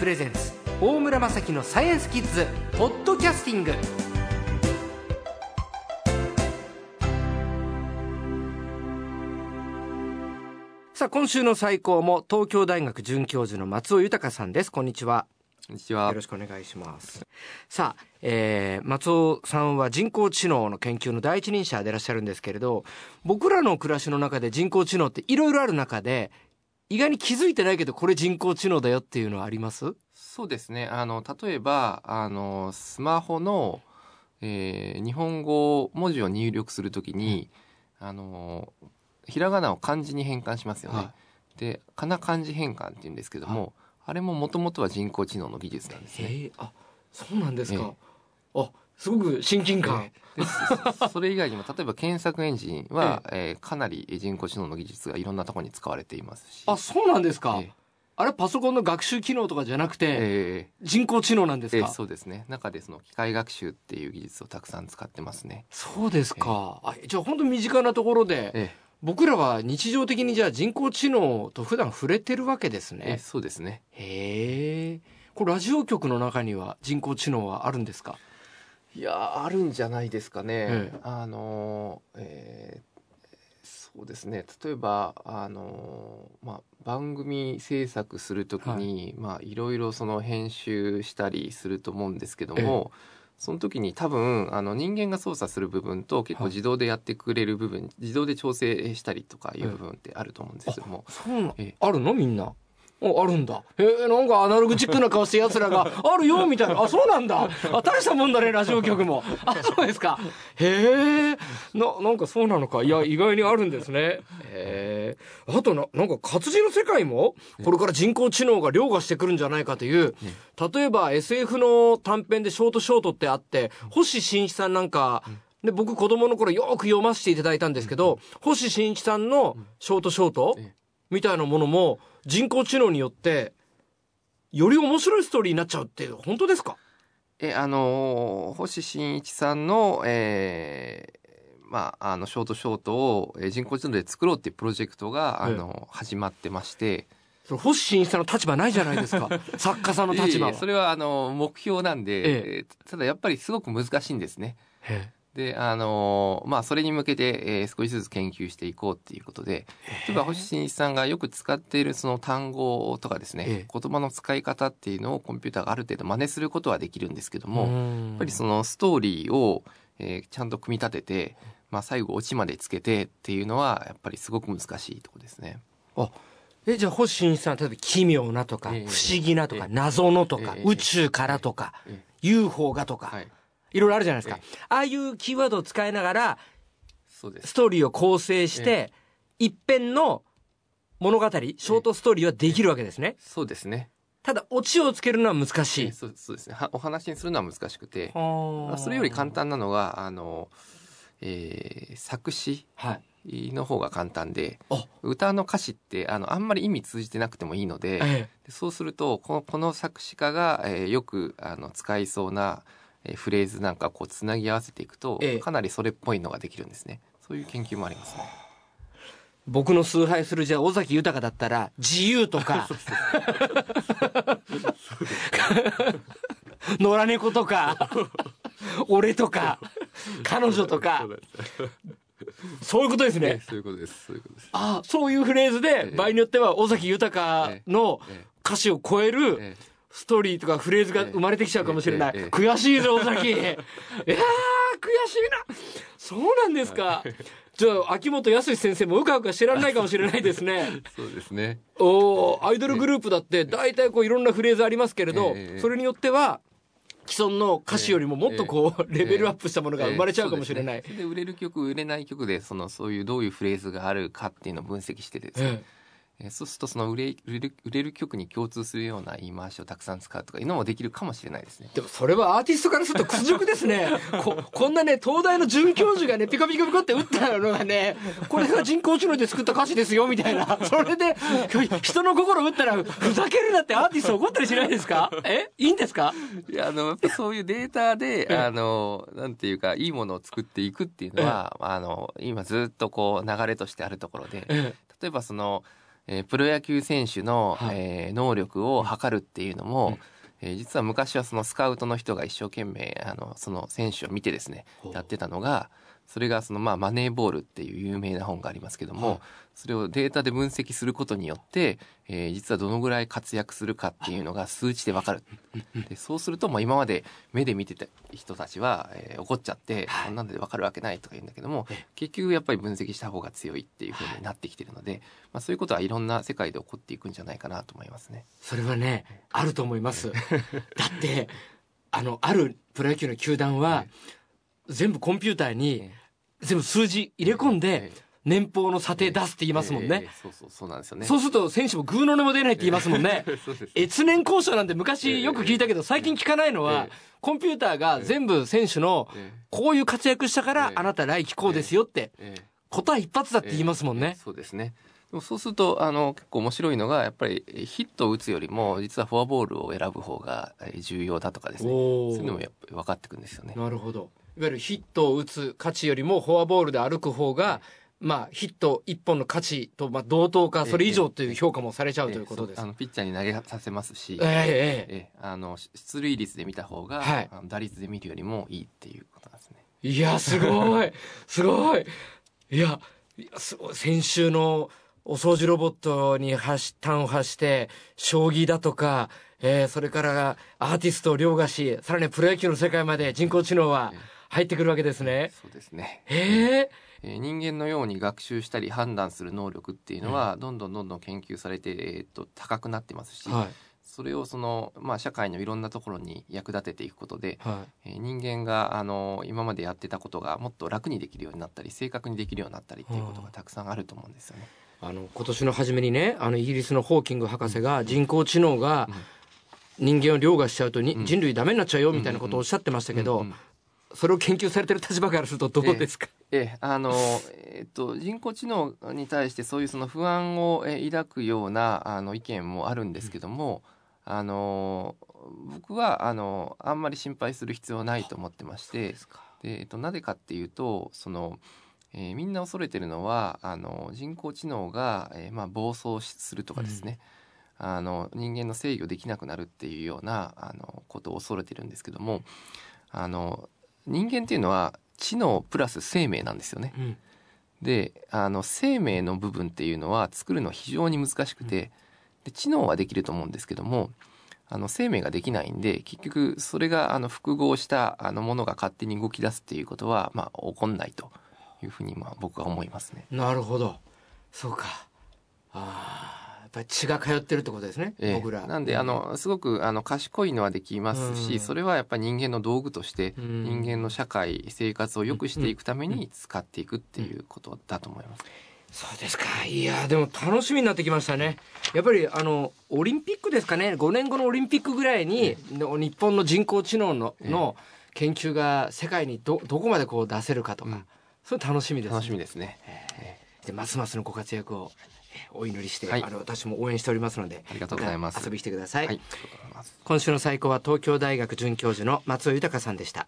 プレゼンツ大村雅樹のサイエンスキッズポッドキャスティング。さあ今週の最高も東京大学准教授の松尾豊さんです。こんにちは。こんにちは。よろしくお願いします。さあ、えー、松尾さんは人工知能の研究の第一人者でいらっしゃるんですけれど僕らの暮らしの中で人工知能っていろいろある中で意外に気づいてないけどこれ人工知能だよっていうのはあります？そうですね。あの例えばあのスマホの、えー、日本語文字を入力するときに、あのひらがなを漢字に変換しますよね。はい、でかな漢字変換って言うんですけども、はい、あれももともとは人工知能の技術なんですね。あそうなんですか。あすごく親近感。それ以外にも例えば検索エンジンは、ええー、かなり人工知能の技術がいろんなところに使われていますし。あそうなんですか？えあれパソコンの学習機能とかじゃなくて、えー、人工知能なんですか、えー、そうですね中でその機械学習っていう技術をたくさん使ってますねそうですか、えー、じゃあ本当身近なところで、えー僕らは日常的にじゃあ人工知能と普段触れてるわけですね。そうですね。へえ。これラジオ局の中には人工知能はあるんですか？いやあるんじゃないですかね。ええ、あの、えー、そうですね。例えばあのまあ番組制作するときに、はい、まあいろいろその編集したりすると思うんですけども。えその時に多分あの人間が操作する部分と結構自動でやってくれる部分、はい、自動で調整したりとかいう部分ってあると思うんですけども、そうなあるの？みんなあるんだ。へえ、なんかアナログチックな顔して奴らが、あるよみたいな。あ、そうなんだ。あ、大したもんだね、ラジオ局も。あ、そうですか。へえ、な、なんかそうなのか。いや、意外にあるんですね。へえ。あとな、なんか活字の世界も、これから人工知能が凌駕してくるんじゃないかという、例えば SF の短編でショートショートってあって、星新一さんなんか、で、僕子供の頃よく読ませていただいたんですけど、星新一さんのショートショートみたいなものも、人工知能によってより面白いストーリーになっちゃうって本当ですか？えあの星新一さんの、えー、まあ、あのショートショートを人工知能で作ろうっていうプロジェクトが、あの始まってまして。それ星新一さんの立場ないじゃないですか。作家さんの立場は。それはあの目標なんで、ええ、ただやっぱりすごく難しいんですね。ええで、あのー、まあ、それに向けて、えー、少しずつ研究していこうっていうことで、例えば星新一さんがよく使っているその単語とかですね、言葉の使い方っていうのをコンピューターがある程度真似することはできるんですけども、やっぱりそのストーリーを、えー、ちゃんと組み立てて、まあ、最後オチまでつけてっていうのは、やっぱりすごく難しいところですね。あえじゃあ星新一さん例えば奇妙なとか、不思議なとか、謎のとか、宇宙からとか、UFO がとか、はいいろいろあるじゃないですか。ああいうキーワードを使いながら、ストーリーを構成して、一編の物語、ショートストーリーはできるわけですね。そうですね。ただ、オチをつけるのは難しい。そうそうですね。お話にするのは難しくて、それより簡単なのが、あの、えー、作詞の方が簡単で、はい、歌の歌詞ってあのあんまり意味通じてなくてもいいので、ええ、そうするとこのこの作詞家が、えー、よくあの使いそうなえフレーズなんかこうつなぎ合わせていくと、ええ、かなりそれっぽいのができるんですね。そういう研究もありますね。僕の崇拝するじゃあ尾崎豊だったら自由とか。野良猫とか。俺とか。彼女とか。そういうことですね。そういうことです。そういうことです。ああ、そういうフレーズで、場合によっては尾崎豊の歌詞を超えるストーリーとかフレーズが生まれてきちゃうかもしれない。悔しいぞ、尾崎。いやー、悔しいな。そうなんですか。じゃあ、秋元康先生もうかうか知らないかもしれないですね。そうですね。おアイドルグループだって、大体こういろんなフレーズありますけれど、それによっては、既存の歌詞よりももっとこう、レベルアップしたものが生まれちゃうかもしれない。で、売れる曲、売れない曲で、その、そういうどういうフレーズがあるかっていうのを分析してですね。えー、そうするとその売れ売れる売れる曲に共通するような言い回しをたくさん使うとかいうのもできるかもしれないですね。でもそれはアーティストからすると屈辱ですね。ここんなね東大の准教授がねピカピカピカって打ったのがねこれが人工知能で作った歌詞ですよみたいな。それで人の心打ったらふざけるなってアーティスト怒ったりしないですか？え？いいんですか？いやあのやっぱそういうデータであのなんていうかいいものを作っていくっていうのはあの今ずっとこう流れとしてあるところで例えばそのえー、プロ野球選手の、はい、えー、能力を測るっていうのも、うん、えー、実は昔はそのスカウトの人が一生懸命あのその選手を見てですねやってたのがそれがそのまあマネーボールっていう有名な本がありますけども、はい、それをデータで分析することによって、えー、実はどのぐらい活躍するかっていうのが 数値でわかる。でそうすると、まあ、今まで目で見てた人たちは、えー、怒っちゃって、はい、こんなんでわかるわけないとか言うんだけども、結局やっぱり分析した方が強いっていうふうになってきてるので、まあ、そういうことはいろんな世界で起こっていくんじゃないかなと思いますね。それはね、あると思います。だって、あの、あるプロ野球の球団は、全部コンピューターに、全部数字入れ込んで、年俸の査定出すって言いますもんね。そうそう、そうなんですよね。そうすると選手もグーの音も出ないって言いますもんね。越年交渉なんて昔よく聞いたけど、最近聞かないのは、コンピューターが全部選手の、こういう活躍したから、あなた来季こうですよって、答え一発だって言いますもんね。そうですね。でもそうすると、あの、結構面白いのが、やっぱりヒットを打つよりも、実はフォアボールを選ぶ方が重要だとかですね。そういうのもやっぱり分かってくるんですよね。なるほど。いわゆるヒットを打つ価値よりもフォアボールで歩く方が、まあ、ヒット1本の価値とまあ同等かそれ以上という評価もされちゃうということです。あのピッチャーに投げさせますし、えー、えー、えー、あの出塁率で見た方が、はい、打率で見るよりもいいっていうことなんですね。いや すごい。すごい。いや先週のお掃除ロボットに端端を発して将棋だとか、えー、それからアーティストを凌駕しさらにプロ野球の世界まで人工知能は、えー入ってくるわけですね。そうですね。ええー、人間のように学習したり判断する能力っていうのは、どんどんどんどん研究されて、えー、っと高くなってますし、はい、それをその、まあ、社会のいろんなところに役立てていくことで、はい、えー、人間があの今までやってたことがもっと楽にできるようになったり正確にできるようになったりっていうことがたくさんあると思うんですよね。あの今年の初めにねあのイギリスのホーキング博士が人工知能が人間を凌駕しちゃうとに、うん、人類ダメになっちゃうよみたいなことをおっしゃってましたけど、それを研究されてる立場からするとどうですか、ええあのえっと人工知能に対してそういうその不安を抱くようなあの意見もあるんですけども、うん、あの僕はあのあんまり心配する必要はないと思ってましてで、えっと、なぜかっていうとその、えー、みんな恐れてるのはあの人工知能が、えー、まあ、暴走するとかですね、うん、あの人間の制御できなくなるっていうようなあのことを恐れてるんですけどもあの人間っていうのは知能プラス生命なんですよね。うん、であの生命の部分っていうのは作るのは非常に難しくて、で知能はできると思うんですけどもあの生命ができないんで結局それがあの複合したあのものが勝手に動き出すっていうことは、まあ、起こんないというふうにまあ僕は思いますね。なるほど。そうか。あぱり血が通ってるってことですね、え僕ら。なんで、あの、すごく、あの、賢いのはできますし、それはやっぱり人間の道具として、人間の社会、生活を良くしていくために使っていくっていうことだと思います。そうですか。いや、でも楽しみになってきましたね。やっぱり、あの、オリンピックですかね。5年後のオリンピックぐらいに、日本の人工知能の、の研究が世界にど、どこまでこう出せるかとか、それ楽しみです、ね、楽しみですね。で、ますますのご活躍をお祈りして、はい、あの私も応援しておりますのでありがとうございます。遊びに来てください、はい、今週の最高は東京大学准教授の松尾豊さんでした